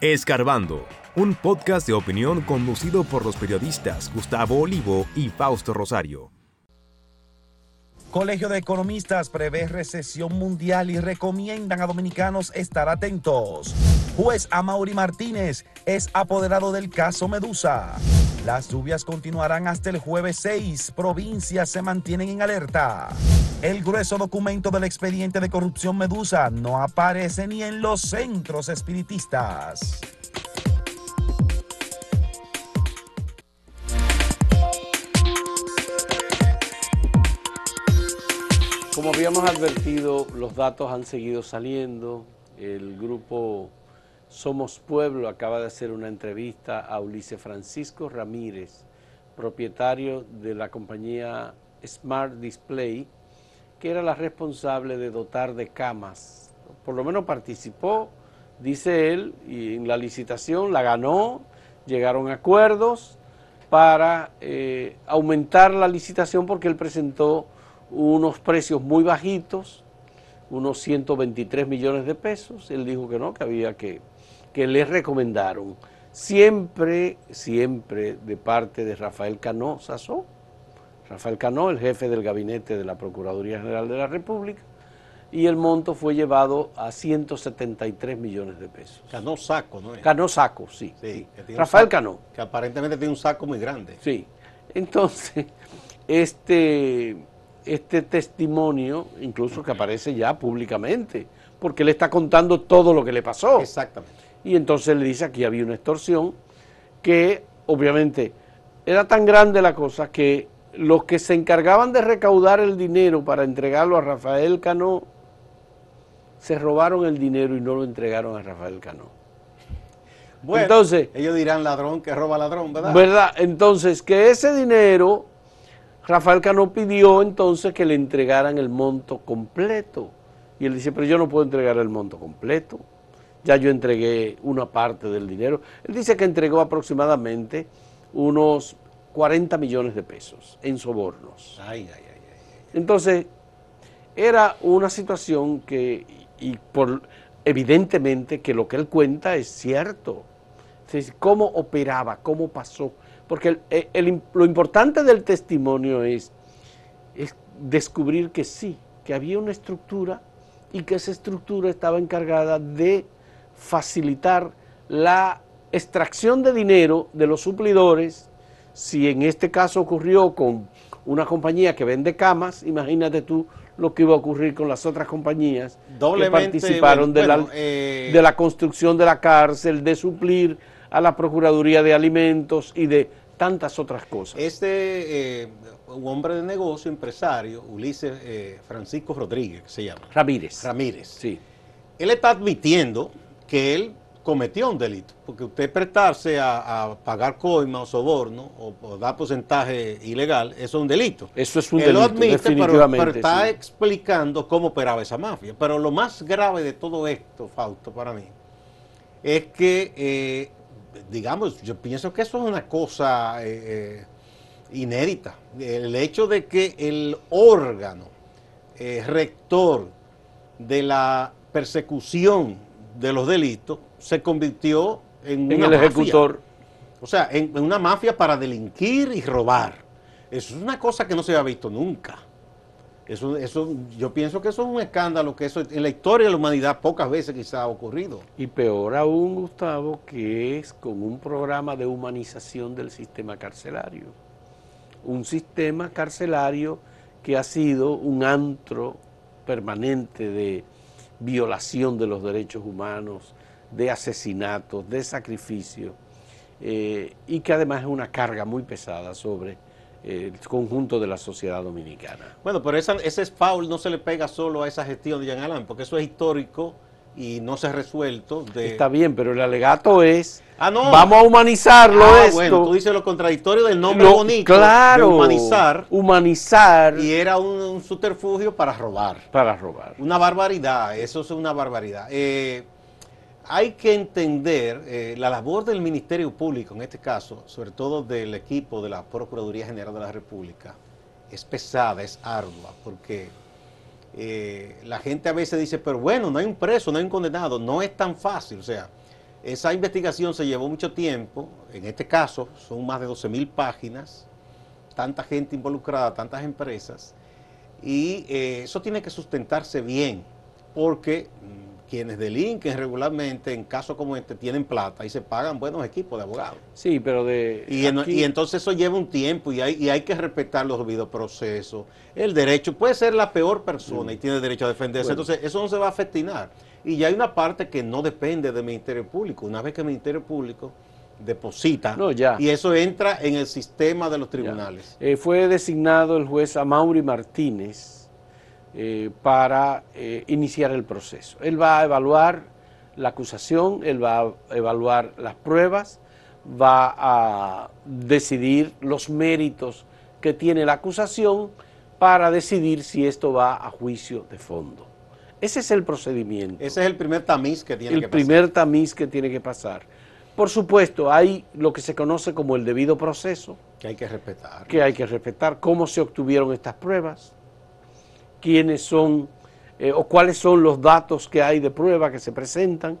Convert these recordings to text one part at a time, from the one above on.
Escarbando, un podcast de opinión conducido por los periodistas Gustavo Olivo y Fausto Rosario. Colegio de Economistas prevé recesión mundial y recomiendan a dominicanos estar atentos. Juez Amaury Martínez es apoderado del caso Medusa. Las lluvias continuarán hasta el jueves 6. Provincias se mantienen en alerta. El grueso documento del expediente de corrupción Medusa no aparece ni en los centros espiritistas. Como habíamos advertido, los datos han seguido saliendo. El grupo Somos Pueblo acaba de hacer una entrevista a Ulises Francisco Ramírez, propietario de la compañía Smart Display, que era la responsable de dotar de camas. Por lo menos participó, dice él, y en la licitación la ganó, llegaron acuerdos para eh, aumentar la licitación porque él presentó unos precios muy bajitos, unos 123 millones de pesos. Él dijo que no, que había que, que le recomendaron. Siempre, siempre de parte de Rafael Cano Sazó, Rafael Cano, el jefe del gabinete de la Procuraduría General de la República, y el monto fue llevado a 173 millones de pesos. Cano Saco, ¿no? Cano Saco, sí. Rafael saco, Cano. Que aparentemente tiene un saco muy grande. Sí. Entonces, este este testimonio, incluso que aparece ya públicamente, porque le está contando todo lo que le pasó. Exactamente. Y entonces le dice aquí había una extorsión que obviamente era tan grande la cosa que los que se encargaban de recaudar el dinero para entregarlo a Rafael Cano se robaron el dinero y no lo entregaron a Rafael Cano. Bueno, entonces, ellos dirán ladrón que roba ladrón, ¿verdad? ¿Verdad? Entonces, que ese dinero Rafael Cano pidió entonces que le entregaran el monto completo. Y él dice, pero yo no puedo entregar el monto completo. Ya yo entregué una parte del dinero. Él dice que entregó aproximadamente unos 40 millones de pesos en sobornos. Ay, ay, ay, ay. Entonces, era una situación que, y por evidentemente que lo que él cuenta es cierto. Cómo operaba, cómo pasó. Porque el, el, lo importante del testimonio es, es descubrir que sí, que había una estructura y que esa estructura estaba encargada de facilitar la extracción de dinero de los suplidores, si en este caso ocurrió con una compañía que vende camas, imagínate tú lo que iba a ocurrir con las otras compañías Doblemente, que participaron bueno, de, la, eh, de la construcción de la cárcel, de suplir a la Procuraduría de Alimentos y de tantas otras cosas. Este eh, un hombre de negocio, empresario, Ulises eh, Francisco Rodríguez, que se llama. Ramírez. Ramírez. Sí. Él está admitiendo que él cometió un delito, porque usted prestarse a, a pagar coima o soborno o, o, dar porcentaje ilegal, eso es un delito. Eso es un él delito, lo admite, definitivamente. Pero, pero está sí. explicando cómo operaba esa mafia. Pero lo más grave de todo esto, Fausto, para mí, es que eh, digamos, yo pienso que eso es una cosa eh, inédita. El hecho de que el órgano eh, rector de la persecución de los delitos se convirtió en, en una el mafia. ejecutor. O sea, en, en, una mafia para delinquir y robar. Eso es una cosa que no se había visto nunca. Eso, eso, yo pienso que eso es un escándalo, que eso en la historia de la humanidad pocas veces quizá ha ocurrido. Y peor aún, Gustavo, que es con un programa de humanización del sistema carcelario. Un sistema carcelario que ha sido un antro permanente de violación de los derechos humanos, de asesinatos, de sacrificio, eh, y que además es una carga muy pesada sobre el conjunto de la sociedad dominicana. Bueno, pero esa, ese foul no se le pega solo a esa gestión de Jean Alain, porque eso es histórico y no se ha resuelto. De... Está bien, pero el alegato es, ah, no. vamos a humanizarlo ah, esto. Bueno, tú dices lo contradictorio del nombre lo, bonito, claro, de humanizar. Humanizar. Y era un, un, subterfugio para robar. Para robar. Una barbaridad, eso es una barbaridad. Eh, hay que entender eh, la labor del Ministerio Público, en este caso, sobre todo del equipo de la Procuraduría General de la República, es pesada, es ardua, porque eh, la gente a veces dice, pero bueno, no hay un preso, no hay un condenado, no es tan fácil, o sea, Esa investigación se llevó mucho tiempo, en este caso son más de 12 mil páginas, tanta gente involucrada, tantas empresas, y eh, eso tiene que sustentarse bien, porque quienes delinquen regularmente en casos como este tienen plata y se pagan buenos equipos de abogados. Sí, pero de... Y, en- aquí- y entonces eso lleva un tiempo y hay, y hay que respetar los debidos procesos. El derecho puede ser la peor persona y tiene derecho a defenderse. Bueno. Entonces eso no se va a festinar. Y ya hay una parte que no depende del Ministerio Público. Una vez que el Ministerio Público deposita No, ya. y eso entra en el sistema de los tribunales. Eh, fue designado el juez Amaury Martínez eh, para eh, iniciar el proceso. Él va a evaluar la acusación, él va a evaluar las pruebas, va a decidir los méritos que tiene la acusación para decidir si esto va a juicio de fondo. Ese es el procedimiento Ese es el primer tamiz que tiene el que pasar. primer tamiz que tiene que pasar. Por supuesto, hay lo que se conoce como el debido proceso, Que hay que respetar. que hay que respetar, cómo se obtuvieron estas pruebas, quiénes son eh, o cuáles son los datos que hay de prueba que se presentan,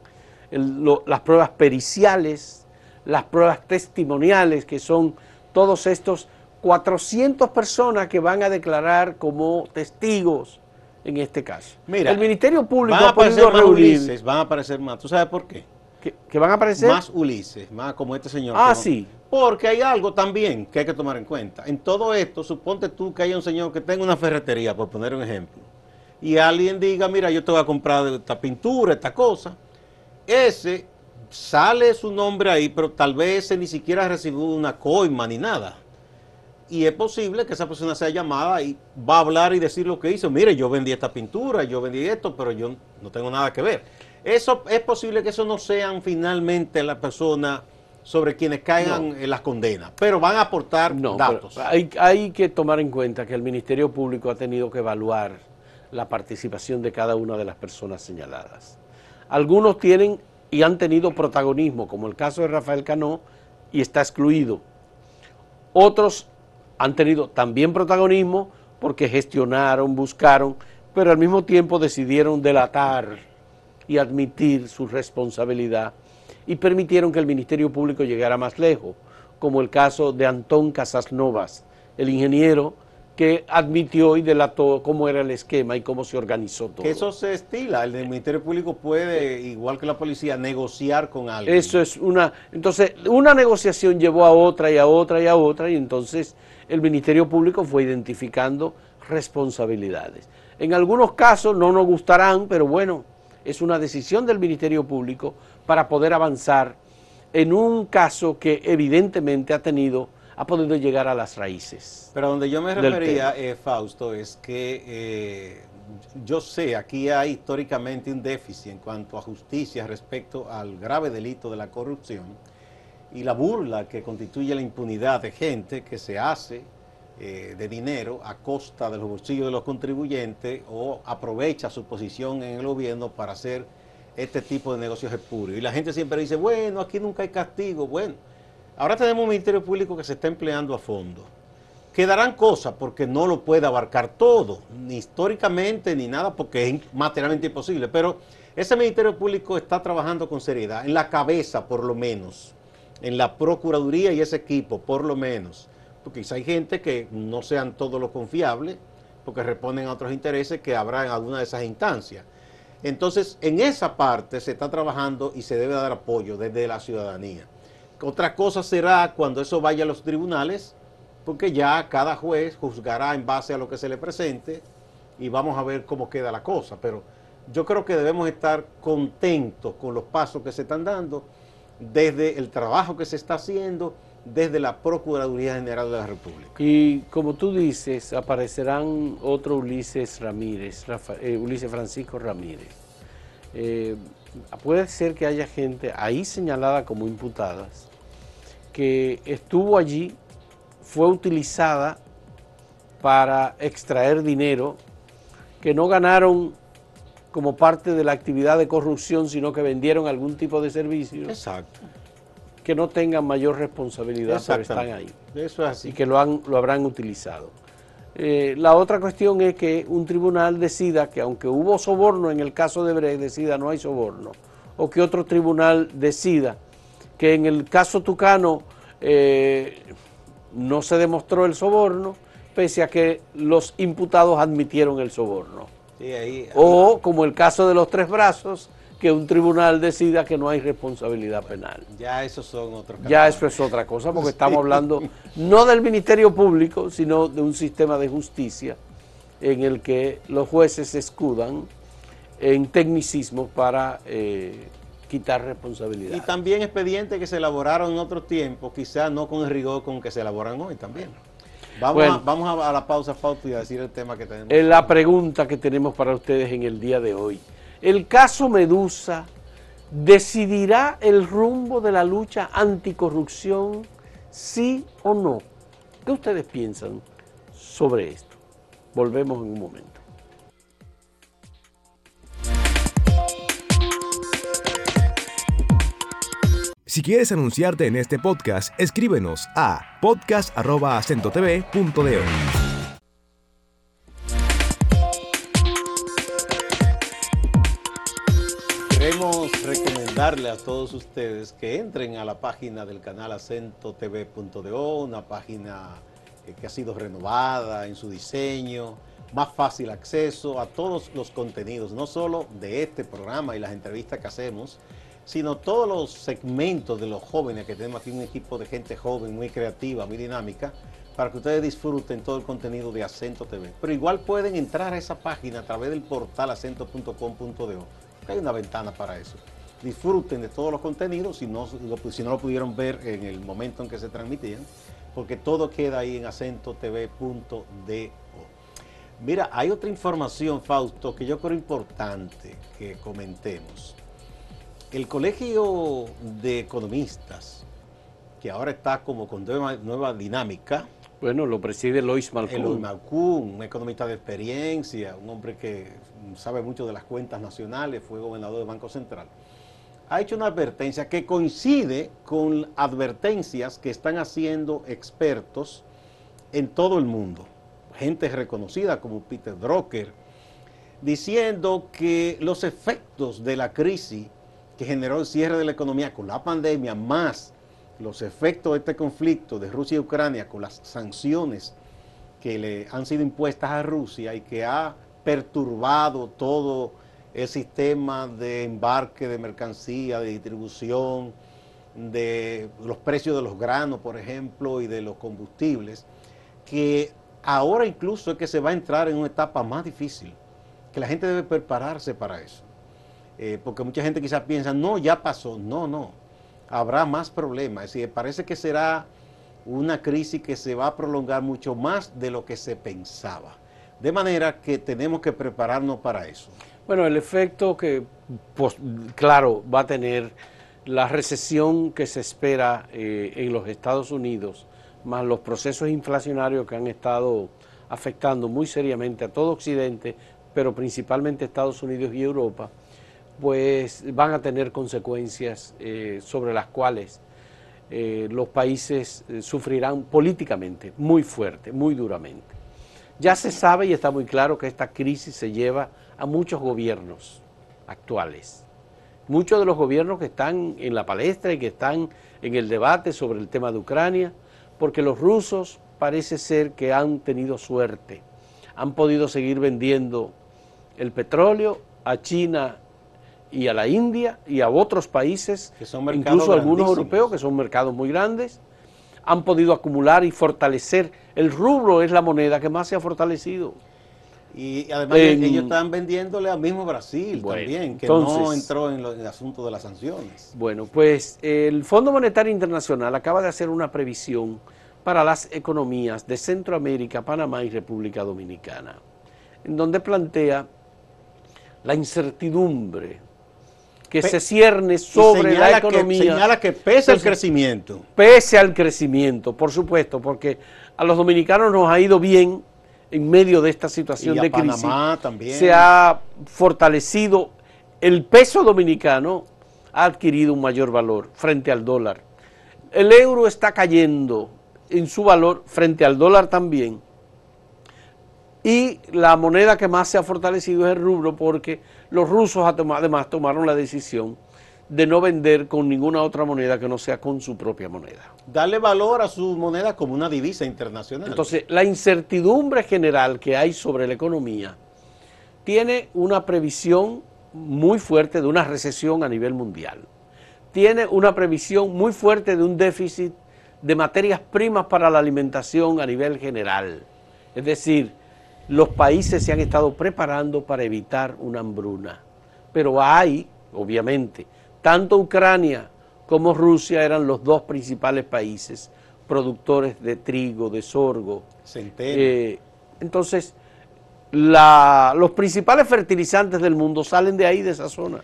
el- lo- las pruebas periciales, las pruebas testimoniales, que son todos estos 400 personas que van a declarar como testigos en este caso. Mira, el Ministerio Público van a ha podido aparecer más reunir Ulises, van a aparecer más. ¿Tú sabes por qué? que, que van a aparecer Más Ulises, más como este señor. Ah, que sí. Porque hay algo también que hay que tomar en cuenta. En todo esto, suponte tú que haya un señor que tenga una ferretería, por poner un ejemplo, y alguien diga, mira, yo te voy a comprar esta pintura, esta cosa. Ese sale su nombre ahí, pero tal vez ese ni siquiera recibió una coima ni nada. Y es posible que esa persona sea llamada y va a hablar y decir lo que hizo. Mire, yo vendí esta pintura, yo vendí esto, pero yo no tengo nada que ver. Eso es posible que eso no sean finalmente las personas sobre quienes caigan en las condenas, pero van a aportar No, datos. hay, hay que tomar en cuenta que el Ministerio Público ha tenido que evaluar la participación de cada una de las personas señaladas. Algunos tienen y han tenido protagonismo, como el caso de Rafael Cano, y está excluido. Otros han tenido también protagonismo porque gestionaron, buscaron, pero al mismo tiempo decidieron delatar y admitir su responsabilidad y permitieron que el Ministerio Público llegara más lejos, como el caso de Antón Casas Novas, el ingeniero que admitió y delató cómo era el esquema y cómo se organizó todo. Que eso se estila. El Ministerio Público puede, igual que la policía, negociar con alguien. Eso es una. Entonces, una negociación llevó a otra y a otra y a otra, y entonces el Ministerio Público fue identificando responsabilidades. En algunos casos no nos gustarán, pero bueno, es una decisión del Ministerio Público para poder avanzar en un caso que evidentemente ha tenido, ha podido llegar a las raíces. Pero donde yo me refería, eh, Fausto, es que eh, yo sé, aquí hay históricamente un déficit en cuanto a justicia respecto al grave delito de la corrupción y la burla que constituye la impunidad de gente que se hace eh, de dinero a costa de los bolsillos de los contribuyentes o aprovecha su posición en el gobierno para hacer este tipo de negocios espurios. Y la gente siempre dice, bueno, aquí nunca hay castigo. Bueno, ahora tenemos un Ministerio Público que se está empleando a fondo. Quedarán cosas porque no lo puede abarcar todo, ni históricamente ni nada, porque es materialmente imposible. Pero ese Ministerio Público está trabajando con seriedad, en la cabeza por lo menos, en la Procuraduría y ese equipo por lo menos. Porque quizá hay gente que no sean todos los confiables, porque responden a otros intereses que habrá en alguna de esas instancias. Entonces, en esa parte se está trabajando y se debe dar apoyo desde la ciudadanía. Otra cosa será cuando eso vaya a los tribunales, porque ya cada juez juzgará en base a lo que se le presente y vamos a ver cómo queda la cosa. Pero yo creo que debemos estar contentos con los pasos que se están dando desde el trabajo que se está haciendo desde la Procuraduría General de la República. Y como tú dices, aparecerán otro Ulises Ramírez, Rafa- eh, Ulises Francisco Ramírez. Eh, puede ser que haya gente ahí señalada como imputadas que estuvo allí, fue utilizada para extraer dinero, que no ganaron como parte de la actividad de corrupción, sino que vendieron algún tipo de servicio, Exacto. Que no tengan mayor responsabilidad, pero están ahí. Eso es así. y que lo, han, lo habrán utilizado. Eh, la otra cuestión es que un tribunal decida que aunque hubo soborno en el caso de Brecht, decida no hay soborno, o que otro tribunal decida que en el caso Tucano eh, no se demostró el soborno, pese a que los imputados admitieron el soborno. o como el caso de los tres brazos, que un tribunal decida que no hay responsabilidad penal. Ya eso son otros Ya eso es otra cosa, porque estamos hablando no del Ministerio Público, sino de un sistema de justicia en el que los jueces se escudan en tecnicismo para eh, quitar responsabilidad. Y también expedientes que se elaboraron en otro tiempo, quizás no con el rigor con que se elaboran hoy también. Vamos, a, vamos a, la pausa, Fausto, y a decir el tema que tenemos. Es la pregunta que tenemos para ustedes en el día de hoy. El caso Medusa decidirá el rumbo de la lucha anticorrupción, sí o no. ¿Qué ustedes piensan sobre esto? Volvemos en un momento. Si quieres anunciarte en este podcast, escríbenos a podcast.acentotv.de. a todos ustedes que entren a la página del canal acentotv.do, una página que ha sido renovada en su diseño, más fácil acceso a todos los contenidos, no solo de este programa y las entrevistas que hacemos, sino todos los segmentos de los jóvenes, que tenemos aquí un equipo de gente joven, muy creativa, muy dinámica, para que ustedes disfruten todo el contenido de Acento TV. Pero igual pueden entrar a esa página a través del portal acento.com.do, hay una ventana para eso. Disfruten de todos los contenidos, si no, si no lo pudieron ver en el momento en que se transmitían, porque todo queda ahí en acentotv.do. Mira, hay otra información, Fausto, que yo creo importante que comentemos. El Colegio de Economistas, que ahora está como con nueva, dinámica. Bueno, lo preside Lois Malcún. Lois Malcún, un economista de experiencia, un hombre que sabe mucho de las cuentas nacionales, fue gobernador del Banco Central. Ha hecho una advertencia que coincide con advertencias que están haciendo expertos en todo el mundo. Gente reconocida como Peter Drucker, diciendo que los efectos de la crisis que generó el cierre de la economía con la pandemia, más los efectos de este conflicto de Rusia y Ucrania con las sanciones que le han sido impuestas a Rusia y que ha perturbado todo el sistema de embarque de mercancía, de distribución, de los precios de los granos, por ejemplo, y de los combustibles, que ahora incluso es que se va a entrar en una etapa más difícil, que la gente debe prepararse para eso. Eh, porque mucha gente quizás piensa, no, ya pasó. No, no. Habrá más problemas. Es decir, parece que será una crisis que se va a prolongar mucho más de lo que se pensaba. De manera que tenemos que prepararnos para eso. Bueno, el efecto que, pues, claro, va a tener la recesión que se espera eh, en los Estados Unidos, más los procesos inflacionarios que han estado afectando muy seriamente a todo Occidente, pero principalmente Estados Unidos y Europa, pues van a tener consecuencias eh, sobre las cuales eh, los países sufrirán políticamente muy fuerte, muy duramente. Ya se sabe y está muy claro que esta crisis se lleva a muchos gobiernos actuales. Muchos de los gobiernos que están en la palestra y que están en el debate sobre el tema de Ucrania, porque los rusos parece ser que han tenido suerte, han podido seguir vendiendo el petróleo a China y a la India y a otros países, que son incluso algunos europeos que son mercados muy grandes, han podido acumular y fortalecer. El rubro es la moneda que más se ha fortalecido. Y además ellos están vendiéndole al mismo Brasil también, que no entró en, el asunto de las sanciones. Bueno, pues el Fondo Monetario Internacional acaba de hacer una previsión para las economías de Centroamérica, Panamá y República Dominicana, en donde plantea la incertidumbre que se cierne sobre la economía. Que, señala que pese al crecimiento. Pese al crecimiento, por supuesto, porque a los dominicanos nos ha ido bien en medio de esta situación de crisis. Panamá también. Se ha fortalecido el peso dominicano ha adquirido un mayor valor frente al dólar. El euro está cayendo en su valor frente al dólar también. Y la moneda que más se ha fortalecido es el rublo porque los rusos además tomaron la decisión de no vender con ninguna otra moneda que no sea con su propia moneda. Darle valor a su moneda como una divisa internacional. Entonces, la incertidumbre general que hay sobre la economía tiene una previsión muy fuerte de una recesión a nivel mundial. Tiene una previsión muy fuerte de un déficit de materias primas para la alimentación a nivel general. Es decir, los países se han estado preparando para evitar una hambruna. Pero hay, obviamente, tanto Ucrania como Rusia eran los dos principales países productores de trigo, de sorgo. Eh, entonces, los principales fertilizantes del mundo salen de ahí, de esa zona.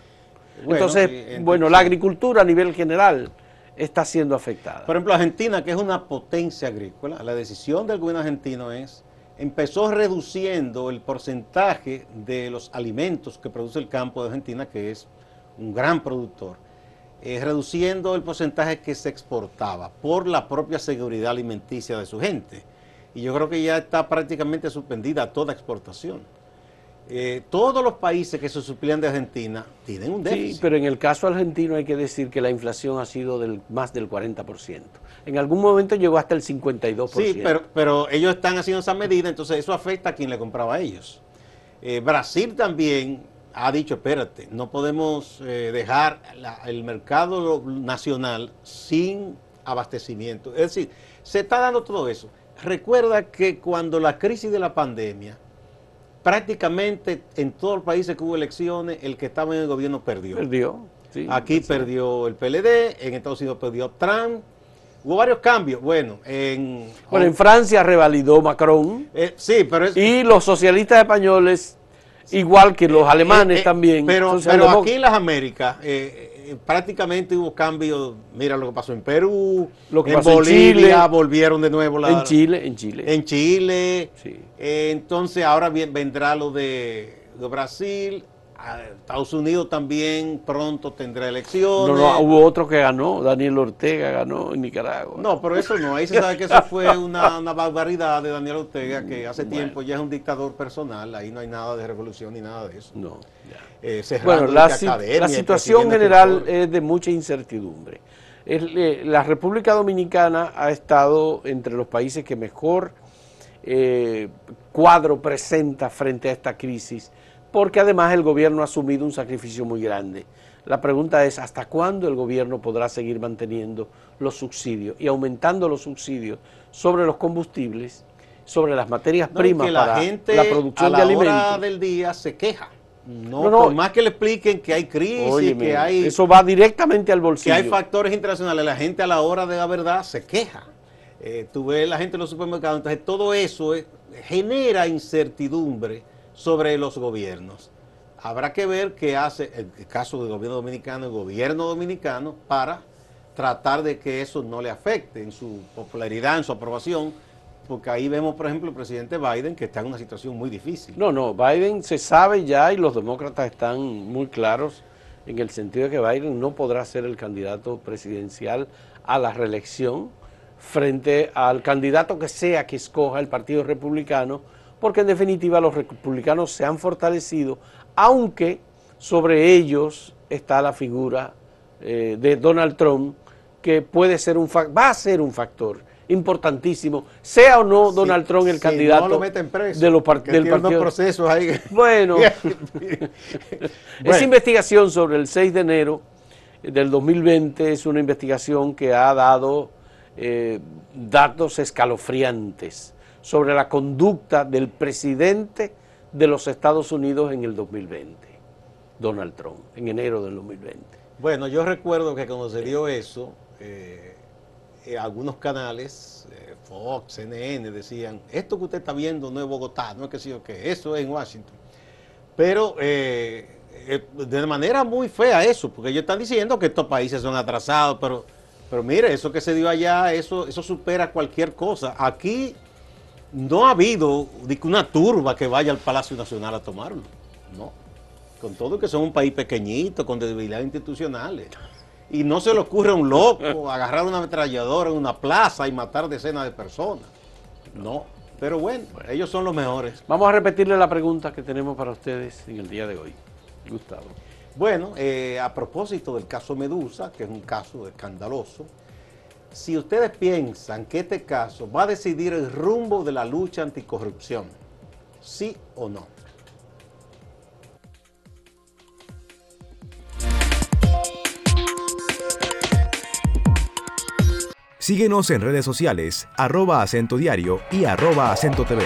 entonces, bueno, la agricultura a nivel general está siendo afectada. Por ejemplo, Argentina, que es una potencia agrícola, la decisión del gobierno argentino es, empezó reduciendo el porcentaje de los alimentos que produce el campo de Argentina, que es un gran productor, eh, reduciendo el porcentaje que se exportaba por la propia seguridad alimenticia de su gente. Y yo creo que ya está prácticamente suspendida toda exportación. Eh, todos los países que se suplían de Argentina tienen un déficit. Sí, pero en el caso argentino hay que decir que la inflación ha sido del más del 40%. En algún momento llegó hasta el 52%. Sí, pero, pero ellos están haciendo esa medida, entonces eso afecta a quien le compraba a ellos. Eh, Brasil también ha dicho, espérate, no podemos eh, dejar el mercado nacional sin abastecimiento. Es decir, se está dando todo eso. Recuerda que cuando la crisis de la pandemia, prácticamente en todos los países que hubo elecciones, el que estaba en el gobierno perdió. Perdió. Sí, Aquí perdió el PLD, en Estados Unidos perdió Trump. Hubo varios cambios. Bueno, en, bueno, en Francia revalidó Macron. Eh, sí, pero y los socialistas españoles igual que los eh, alemanes eh, también. Pero, pero aquí en las Américas prácticamente hubo cambios, mira lo que pasó en Perú, lo que en Bolivia, volvieron de nuevo la, en Chile, en Chile. En Chile. entonces ahora vendrá lo de Brasil, Estados Unidos también pronto tendrá elecciones. No, no, hubo otro que ganó, Daniel Ortega ganó en Nicaragua. No, pero eso no, ahí se sabe que eso fue una, barbaridad de Daniel Ortega, que hace tiempo ya es un dictador personal, ahí no hay nada de revolución ni nada de eso. No, ya. Eh, bueno, la, la situación general es de mucha incertidumbre. Eh, la República Dominicana ha estado entre los países que mejor eh, cuadro presenta frente a esta crisis porque además el gobierno ha asumido un sacrificio muy grande. La pregunta es, ¿hasta cuándo el gobierno podrá seguir manteniendo los subsidios y aumentando los subsidios sobre los combustibles, sobre las materias primas la para gente la producción a la de alimentos? Hora del día se queja. No, no, por más que le expliquen que hay crisis, que hay... Eso va directamente al bolsillo. Que hay factores internacionales. La gente a la hora de la verdad se queja. Eh, tú ves la gente en los supermercados. Entonces todo eso eh, genera incertidumbre sobre los gobiernos. Habrá que ver qué hace el caso del gobierno dominicano, el gobierno dominicano, para tratar de que eso no le afecte en su popularidad, en su aprobación, porque ahí vemos, por ejemplo, el presidente Biden que está en una situación muy difícil. No, no, Biden se sabe ya y los demócratas están muy claros en el sentido de que Biden no podrá ser el candidato presidencial a la reelección frente al candidato que sea que escoja el Partido Republicano, porque en definitiva los republicanos se han fortalecido, aunque sobre ellos está la figura eh, de Donald Trump, que puede ser un va a ser un factor importantísimo, sea o no Donald Trump el candidato no lo preso, de los del partido. procesos ahí. Bueno, esa investigación sobre el 6 de enero del 2020 es una investigación que ha dado eh, datos escalofriantes sobre la conducta del presidente de los Estados Unidos en el 2020, Donald Trump, en enero del 2020. Bueno, yo recuerdo que cuando se dio eso, eh, eh, algunos canales, eh, Fox, CNN, decían, esto que usted está viendo no es Bogotá, no es que sí o qué, eso es en Washington. Pero de manera muy fea eso, porque ellos están diciendo que estos países son atrasados, pero, pero mire, eso que se dio allá, eso, eso supera cualquier cosa. Aquí no ha habido una turba que vaya al Palacio Nacional a tomarlo. No. Con todo que son un país pequeñito, con debilidades institucionales. Y no se le ocurre a un loco agarrar una ametralladora en una plaza y matar decenas de personas. No. Pero bueno, ellos son los mejores. Vamos a repetirle la pregunta que tenemos para ustedes en el día de hoy. Gustavo. Bueno, eh, a propósito del caso Medusa, que es un caso escandaloso, si ustedes piensan que este caso va a decidir el rumbo de la lucha anticorrupción, sí o no. Síguenos en redes sociales, arroba acento diario y arroba acento TV.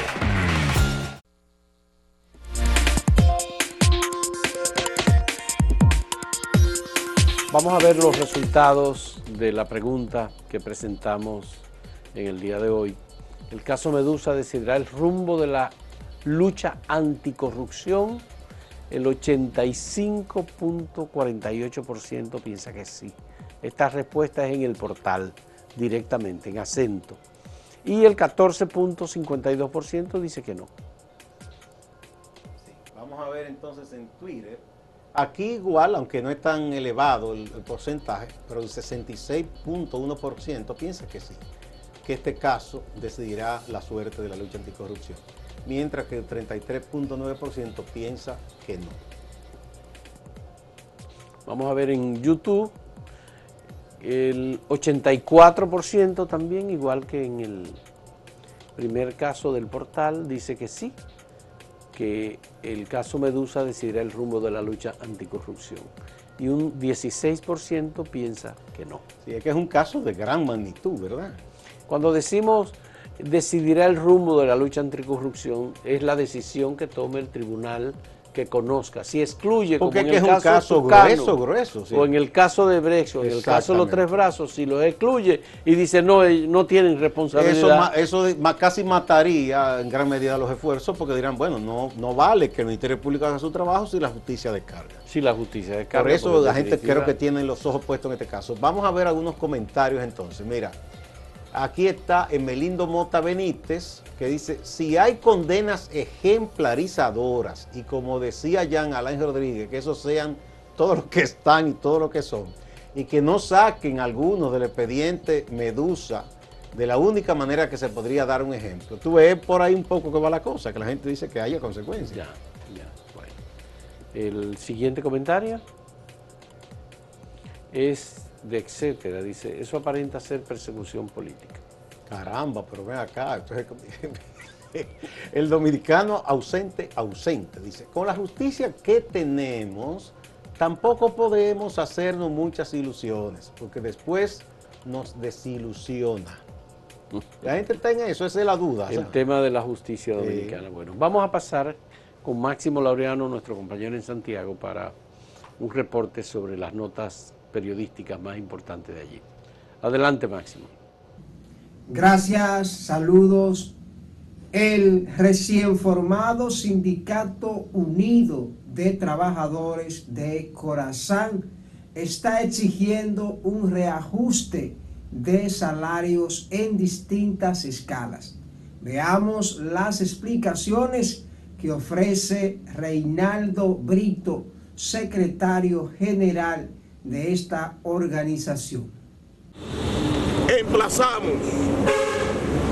Vamos a ver los resultados de la pregunta que presentamos en el día de hoy. El caso Medusa decidirá el rumbo de la lucha anticorrupción. El 85.48% piensa que sí. Esta respuesta es en el portal directamente, en acento. Y el 14.52% dice que no. Vamos a ver entonces en Twitter. Aquí igual, aunque no es tan elevado el, porcentaje, pero el 66.1% piensa que sí, que este caso decidirá la suerte de la lucha anticorrupción, mientras que el 33.9% piensa que no. Vamos a ver en YouTube el 84% también, igual que en el primer caso del portal, dice que sí, que el caso Medusa decidirá el rumbo de la lucha anticorrupción. Y un 16% piensa que no. Sí, es que es un caso de gran magnitud, ¿verdad? Cuando decimos decidirá el rumbo de la lucha anticorrupción, es la decisión que tome el tribunal que conozca. Si excluye, Porque como es en el es un caso, caso Tucano, grueso, grueso. sí. o en el caso de Brecht, o en el caso de los tres brazos, si lo excluye y dice no, ellos no tienen responsabilidad. Eso, eso casi mataría en gran medida los esfuerzos porque dirán, bueno, no, no vale que el Ministerio Público haga su trabajo si la justicia descarga. si la justicia descarga, Por eso la en gente creo que tiene los ojos puestos en este caso. Vamos a ver algunos comentarios entonces. Mira, aquí está Emelindo Mota Benítez que dice, si hay condenas ejemplarizadoras y como decía Jan Alain Rodríguez, que esos sean todos los que están y todos los que son, y que no saquen algunos del expediente Medusa de la única manera que se podría dar un ejemplo. Tú ves por ahí un poco que va la cosa, que la gente dice que haya consecuencias. Ya, ya, bueno. El siguiente comentario es de etcétera, dice, eso aparenta ser persecución política. Caramba, pero ven acá. entonces, el dominicano ausente, ausente, dice, con la justicia que tenemos, tampoco podemos hacernos muchas ilusiones, porque después nos desilusiona. La gente está en eso, esa es la duda. El ¿sabes? tema de la justicia dominicana. Bueno, vamos a pasar con Máximo Laureano, nuestro compañero en Santiago, para un reporte sobre las notas periodísticas más importantes de allí. Adelante, Máximo. Gracias, saludos. El recién formado Sindicato Unido de Trabajadores de Corazán está exigiendo un reajuste de salarios en distintas escalas. Veamos las explicaciones que ofrece Reinaldo Brito, secretario general de esta organización. emplazamos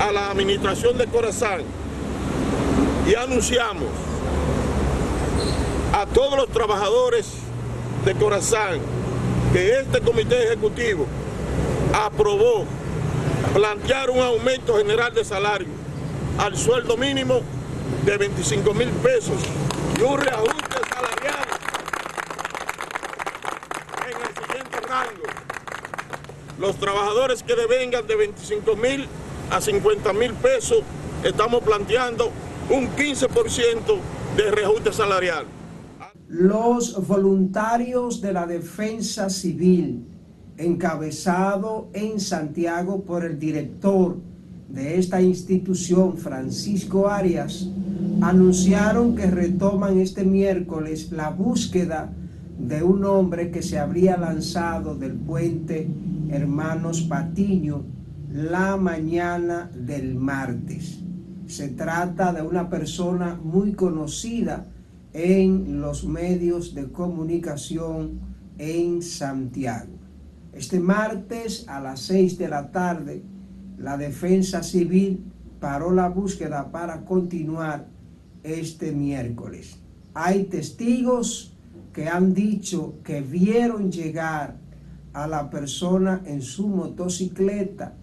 a la administración de Corazán y anunciamos a todos los trabajadores de Corazán que este comité ejecutivo aprobó plantear un aumento general de salario al sueldo mínimo de 25 mil pesos y un reajuste salarial en el siguiente rango los trabajadores que devengan de 25 mil a 50 mil pesos, estamos planteando un 15% de reajuste salarial. Los voluntarios de la defensa civil, encabezado en Santiago por el director de esta institución, Francisco Arias, anunciaron que retoman este miércoles la búsqueda de un hombre que se habría lanzado del puente Hermanos Patiño la mañana del martes. Se trata de una persona muy conocida en los medios de comunicación en Santiago. Este martes a las 6 de la tarde, la defensa civil paró la búsqueda para continuar este miércoles. Hay testigos que han dicho que vieron llegar a la persona en su motocicleta,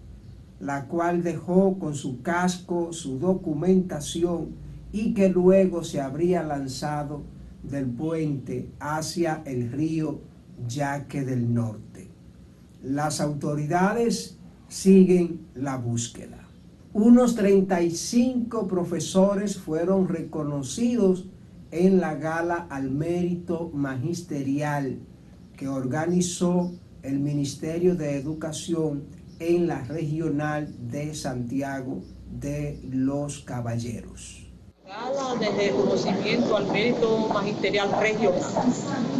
la cual dejó con su casco, su documentación y que luego se habría lanzado del puente hacia el río Yaque del Norte. Las autoridades siguen la búsqueda. Unos 35 profesores fueron reconocidos en la gala al mérito magisterial que organizó el Ministerio de Educación en la regional de Santiago de los Caballeros. Gala de reconocimiento al mérito magisterial regional.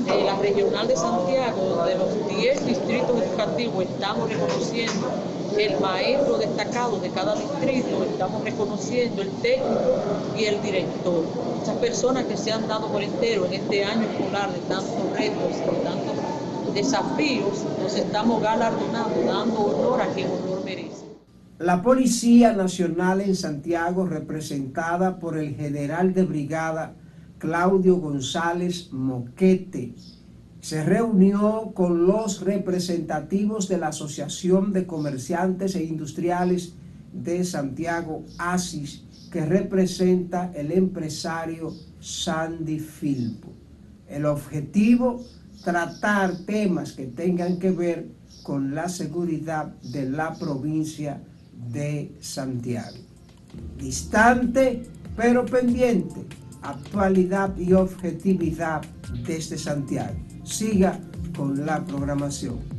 De la regional de Santiago, de los 10 distritos educativos, estamos reconociendo el maestro destacado de cada distrito, estamos reconociendo el técnico y el director. Muchas personas que se han dado por entero en este año escolar de tantos retos de tantos desafíos, nos estamos galardonando, dando honor a quien honor merece. La Policía Nacional en Santiago, representada por el general de brigada Claudio González Moquete, se reunió con los representativos de la Asociación de Comerciantes e Industriales de Santiago, ASIS, que representa el empresario Sandy Filpo. El objetivo, tratar temas que tengan que ver con la seguridad de la provincia de Santiago. Distante, pero pendiente, actualidad y objetividad desde Santiago siga con la programación.